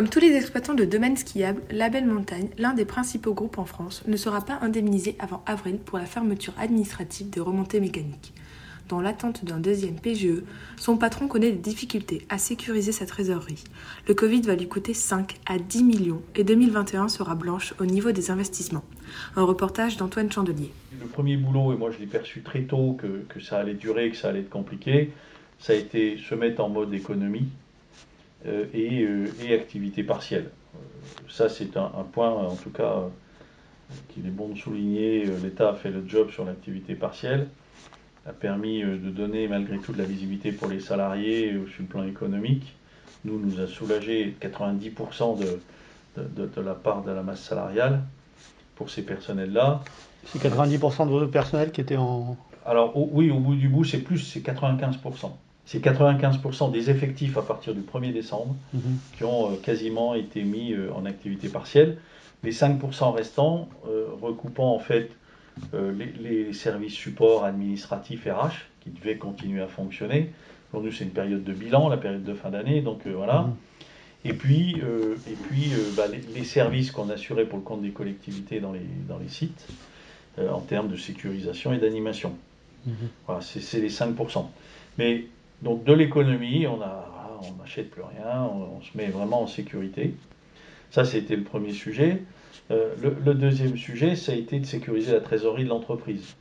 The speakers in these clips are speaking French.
Comme tous les exploitants de domaines skiables, Label Montagne, l'un des principaux groupes en France, ne sera pas indemnisé avant avril pour la fermeture administrative des remontées mécaniques. Dans l'attente d'un deuxième PGE, son patron connaît des difficultés à sécuriser sa trésorerie. Le Covid va lui coûter 5 à 10 millions et 2021 sera blanche au niveau des investissements. Un reportage d'Antoine Chandelier. Le premier boulot, et moi je l'ai perçu très tôt que, que ça allait durer, que ça allait être compliqué, ça a été se mettre en mode économie et, euh, et activité partielle. Euh, ça c'est un, un point en tout cas euh, qu'il est bon de souligner. Euh, L'État a fait le job sur l'activité partielle, a permis euh, de donner malgré tout de la visibilité pour les salariés euh, sur le plan économique. Nous, nous a soulagé 90% de, de, de- de la part de la masse salariale pour ces personnels-là. C'est 90% de votre personnel qui était en. Alors oui, au bout du bout, c'est plus, c'est 95%. C'est 95% des effectifs à partir du 1er décembre Mhm. qui ont euh, quasiment été mis euh, en activité partielle. Les 5% restants, euh, recoupant en fait les, les services support administratifs RH qui devaient continuer à fonctionner. Pour nous, c'est une période de bilan, la période de fin d'année, donc voilà. Mhm. Et puis, euh, et puis euh, bah, les, les services qu'on assurait pour le compte des collectivités dans les, dans les sites, euh, en termes de sécurisation et d'animation. Mhm. Voilà, c'est c'est les 5%. Mais donc de l'économie, on n'achète plus rien, on, se met vraiment en sécurité. Ça, c'était le premier sujet. Euh, le, deuxième sujet, ça a été de sécuriser la trésorerie de l'entreprise.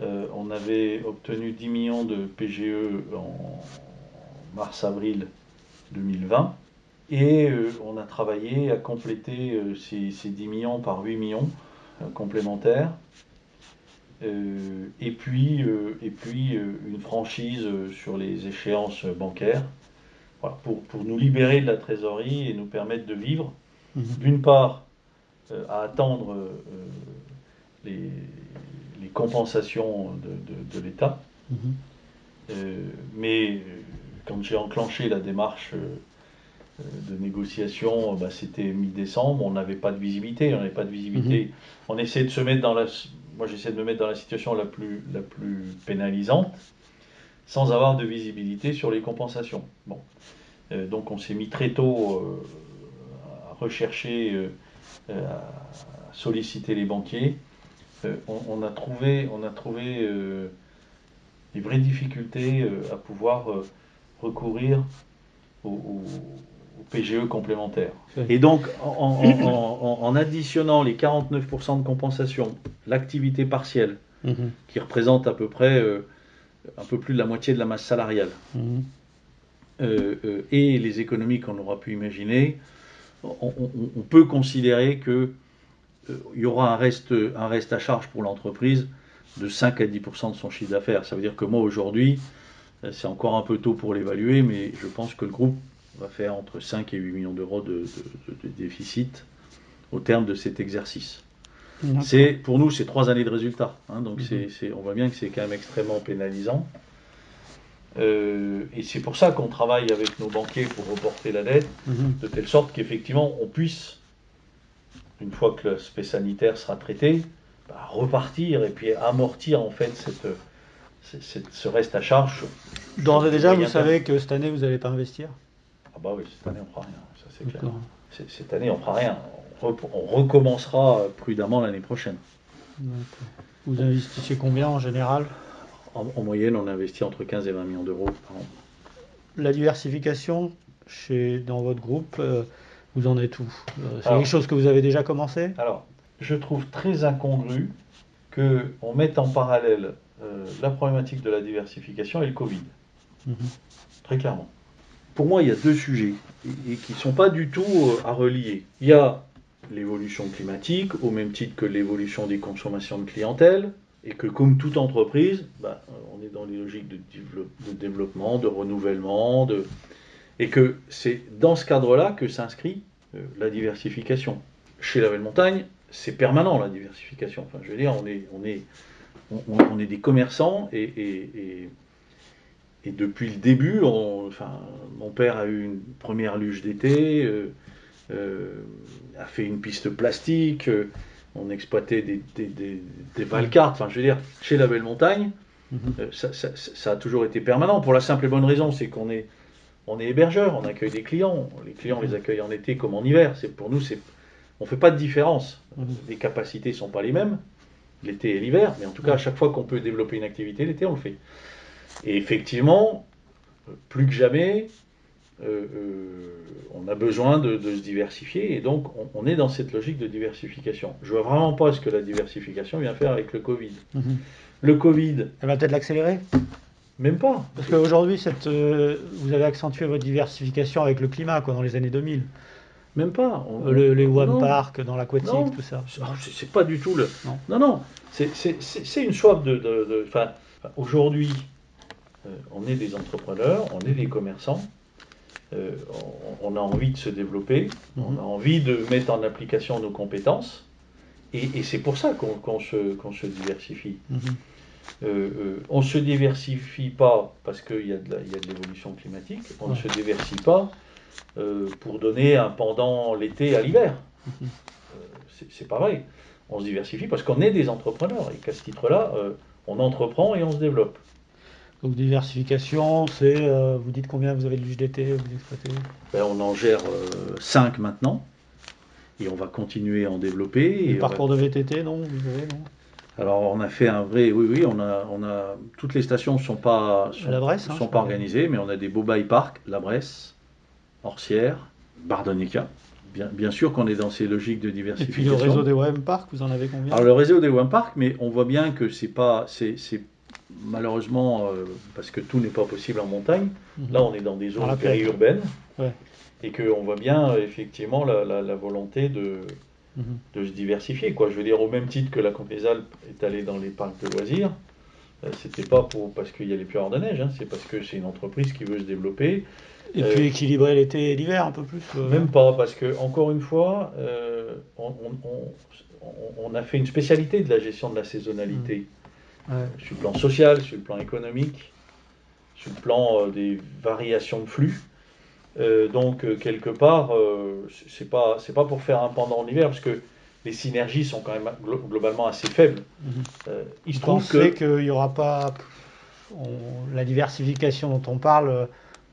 Euh, on avait obtenu 10 millions de PGE en mars-avril 2020 et euh, on a travaillé à compléter ces, ces 10 millions par 8 millions complémentaires. Euh, et puis, euh, et puis euh, une franchise sur les échéances bancaires voilà, pour, pour nous libérer de la trésorerie et nous permettre de vivre, Mhm. d'une part, à attendre les, les compensations de, de- de l'État, Mhm. mais quand j'ai enclenché la démarche de négociation, bah, c'était mi-décembre, on n'avait pas de visibilité, on n'avait pas de visibilité. On essaie de se mettre dans la, moi j'essaie de me mettre dans la situation la plus, la plus pénalisante, sans avoir de visibilité sur les compensations. Bon, Euh, donc on s'est mis très tôt euh, à rechercher, euh, à solliciter les banquiers. On, a trouvé, on a trouvé des vraies difficultés à pouvoir recourir au, au- au PGE complémentaire. Et donc, en, en- en- en- en additionnant les 49% de compensation, l'activité partielle, Mhm. qui représente à peu près euh, un peu plus de la moitié de la masse salariale, Mhm. euh, euh, et les économies qu'on aura pu imaginer, on, on- on peut considérer que euh, il y aura un reste, un reste à charge pour l'entreprise de 5 à 10% de son chiffre d'affaires. Ça veut dire que moi aujourd'hui, c'est encore un peu tôt pour l'évaluer, mais je pense que le groupe va faire entre 5 et 8 millions d'euros de, de- de- de déficit au terme de cet exercice. C'est pour nous, c'est trois années de résultats. hein, donc c'est- on voit bien que c'est quand même extrêmement pénalisant. Euh, et c'est pour ça qu'on travaille avec nos banquiers pour reporter la dette, Mhm. de telle sorte qu'effectivement on puisse, une fois que l'aspect sanitaire sera traité, bah, repartir et puis amortir en fait cette, cette- cette- ce reste à charge. D'ores et déjà, vous savez que cette année, vous n'allez pas investir? Ah bah oui, cette année on fera rien, ça c'est clair. Cette année on fera rien. On, recommencera prudemment l'année prochaine. Vous investissez combien en général? En, en moyenne, on investit entre 15 et 20 millions d'euros par an. La diversification chez, dans votre groupe, euh, vous en êtes où? Euh, C'est quelque chose que vous avez déjà commencé? Alors, je trouve très incongru qu'on mette en parallèle euh, la problématique de la diversification et le Covid, Mhm. très clairement. Pour moi, il y a deux sujets et, qui ne sont pas du tout euh, à relier. Il y a l'évolution climatique, au même titre que l'évolution des consommations de clientèle, et que comme toute entreprise, bah, on est dans les logiques de, développement, de renouvellement, et que c'est dans ce cadre-là que s'inscrit euh, la diversification. Chez la Belle Montagne, c'est permanent la diversification. Enfin, je veux dire, on est, on on, des commerçants et, depuis le début, enfin, mon père a eu une première luge d'été, euh, euh, a fait une piste plastique on exploitait des, des, des, des Enfin, je veux dire, chez la Belle Montagne, mhm. euh, ça, a toujours été permanent. Pour la simple et bonne raison, c'est qu'on est, on est hébergeur, on accueille des clients. Les clients les accueillent en été comme en hiver. C'est pour nous, c'est, on fait pas de différence. Mhm. Les capacités sont pas les mêmes, l'été et l'hiver, mais en tout cas, à chaque fois qu'on peut développer une activité, l'été, on le fait. Et effectivement, plus que jamais, euh, euh, on a besoin de, se diversifier et donc on, est dans cette logique de diversification. Je vois vraiment pas ce que la diversification vient faire avec le Covid. Mhm. Le Covid. Elle va peut-être l'accélérer? Même pas. Parce qu'aujourd'hui, euh, vous avez accentué votre diversification avec le climat quoi, dans les années 2000. Même pas. les One Park dans l'aquatique, tout ça. C'est pas du tout le. Non, non. non. C'est une soif de. de, Aujourd'hui, on est des entrepreneurs, on est des commerçants. Euh, on, a envie de se développer, on mhm. a envie de mettre en application nos compétences, et, c'est pour ça qu'on se, diversifie. Mhm. Euh, euh, on ne se diversifie pas parce qu'il y a de l'évolution climatique, on ne se diversifie pas pour donner un pendant l'été à l'hiver. Mhm. c'est pareil. On se diversifie parce qu'on est des entrepreneurs et qu'à ce titre-là, on entreprend et on se développe. Donc diversification, c'est, euh, vous dites combien vous avez de luge d'été vous exploitez ben, On en gère 5 euh, maintenant, et on va continuer à en développer. Et parcours de VTT, non, vous avez, non? Alors on a fait un vrai, oui oui, on a, on a toutes les stations ne sont pas sont, la Bresse, hein, sont pas organisées, mais on a des beaux by park, La Bresse, Orsière, Bardonica. Bien, bien sûr qu'on est dans ces logiques de diversification. Et puis le réseau des WM Park, vous en avez combien? Alors le réseau des WM Park, mais on voit bien que c'est pas, c'est malheureusement, euh, parce que tout n'est pas possible en montagne, mhm. là on est dans des zones périurbaines, et qu'on voit bien euh, effectivement la, volonté de, mhm. de, se diversifier. Quoi. Je veux dire, au même titre que la Côte des Alpes est allée dans les parcs de loisirs, euh, c'était pas pour, parce qu'il y a les pueurs de neige, hein, c'est parce que c'est une entreprise qui veut se développer. Et puis équilibrer l'été et l'hiver un peu plus Même pas, parce que, encore une fois, on, on, a fait une spécialité de la gestion de la saisonnalité. Sur le plan social, sur le plan économique, sur le plan euh, des variations de flux. Euh, donc euh, quelque part, c'est pas c'est pas pour faire un pendant l'hiver parce que les synergies sont quand même globalement assez faibles. Mm il se trouve qu'il n'y aura pas la diversification dont on parle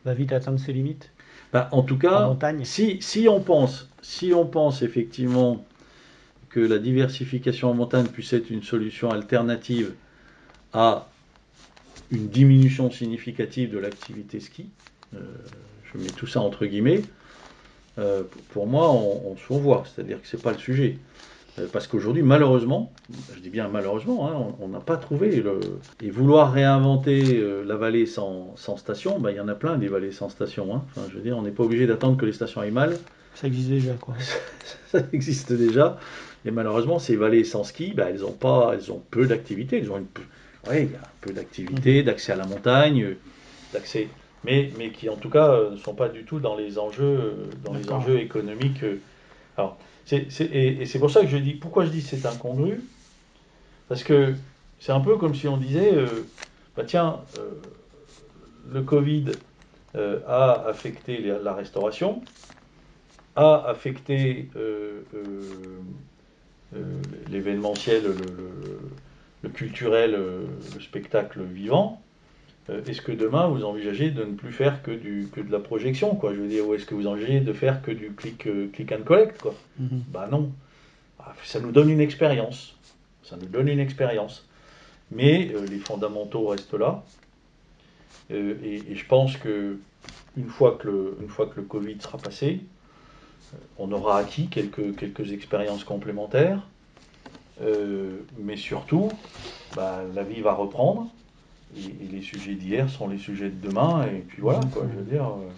va vite atteindre ses limites. Ben, en tout cas, si, si on pense si on pense effectivement que la diversification en montagne puisse être une solution alternative à une diminution significative de l'activité ski, euh, je mets tout ça entre guillemets, euh, pour moi, on, se revoit, c'est-à-dire que ce n'est pas le sujet. Euh, parce qu'aujourd'hui, malheureusement, je dis bien malheureusement, hein, on n'a pas trouvé le. Et vouloir réinventer la vallée sans, station, bah, il y en a plein des vallées sans station. Hein. Enfin, je veux dire, on n'est pas obligé d'attendre que les stations aillent mal. Ça existe déjà, quoi. ça existe déjà. Et malheureusement, ces vallées sans ski, bah, elles ont pas, elles ont peu d'activité. Elles ont une, oui, il y a un peu d'activité, mhm. d'accès à la montagne, d'accès, mais, mais qui en tout cas euh, ne sont pas du tout dans les enjeux, euh, dans les enjeux économiques. Euh. Alors, et, c'est pour ça que je dis, pourquoi je dis c'est incongru? Parce que c'est un peu comme si on disait, bah tiens, le Covid a affecté la restauration, a affecté l'événementiel, le, le culturel, euh, le spectacle vivant, euh, est-ce que demain vous envisagez de ne plus faire que, du, que de la projection quoi Je veux dire, ou est-ce que vous envisagez de faire que du click, euh, click and collect quoi mhm. Bah non. Ah, ça nous donne une expérience. Ça nous donne une expérience. Mais les fondamentaux restent là. Et, je pense que une fois que le, une fois que le Covid sera passé, on aura acquis quelques, quelques expériences complémentaires. Euh, mais surtout, bah, la vie va reprendre. Et, les sujets d'hier sont les sujets de demain. Et puis voilà, quoi, je veux dire. Euh.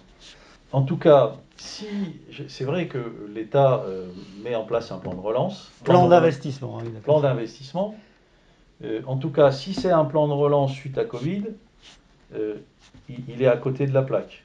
En tout cas, si c'est vrai que l'État euh, met en place un plan de relance. Plan, d'investissement. plan d'investissement. Euh, en tout cas, si c'est un plan de relance suite à Covid, euh, il, il est à côté de la plaque.